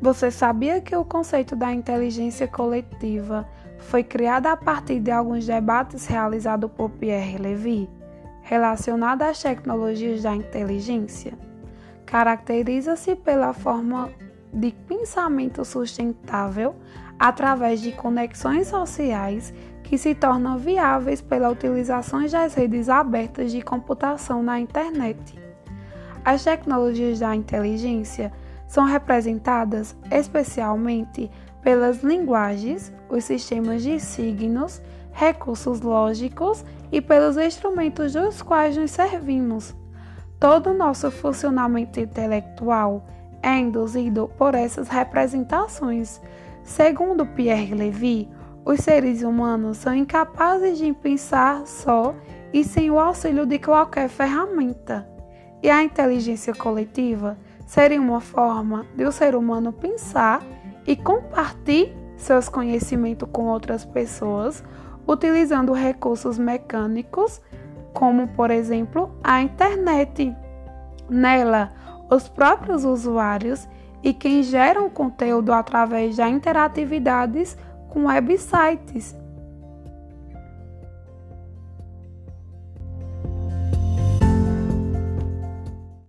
Você sabia que o conceito da inteligência coletiva foi criado a partir de alguns debates realizados por Pierre Levy, relacionado às tecnologias da inteligência? Caracteriza-se pela forma de pensamento sustentável através de conexões sociais que se tornam viáveis pela utilização das redes abertas de computação na internet. As tecnologias da inteligência são representadas especialmente pelas linguagens, os sistemas de signos, recursos lógicos e pelos instrumentos dos quais nos servimos. Todo o nosso funcionamento intelectual é induzido por essas representações. Segundo Pierre Levy, os seres humanos são incapazes de pensar só e sem o auxílio de qualquer ferramenta. E a inteligência coletiva seria uma forma de o ser humano pensar e compartilhar seus conhecimentos com outras pessoas, utilizando recursos mecânicos, como por exemplo a internet. Nela, os próprios usuários e quem geram conteúdo através de interatividades com websites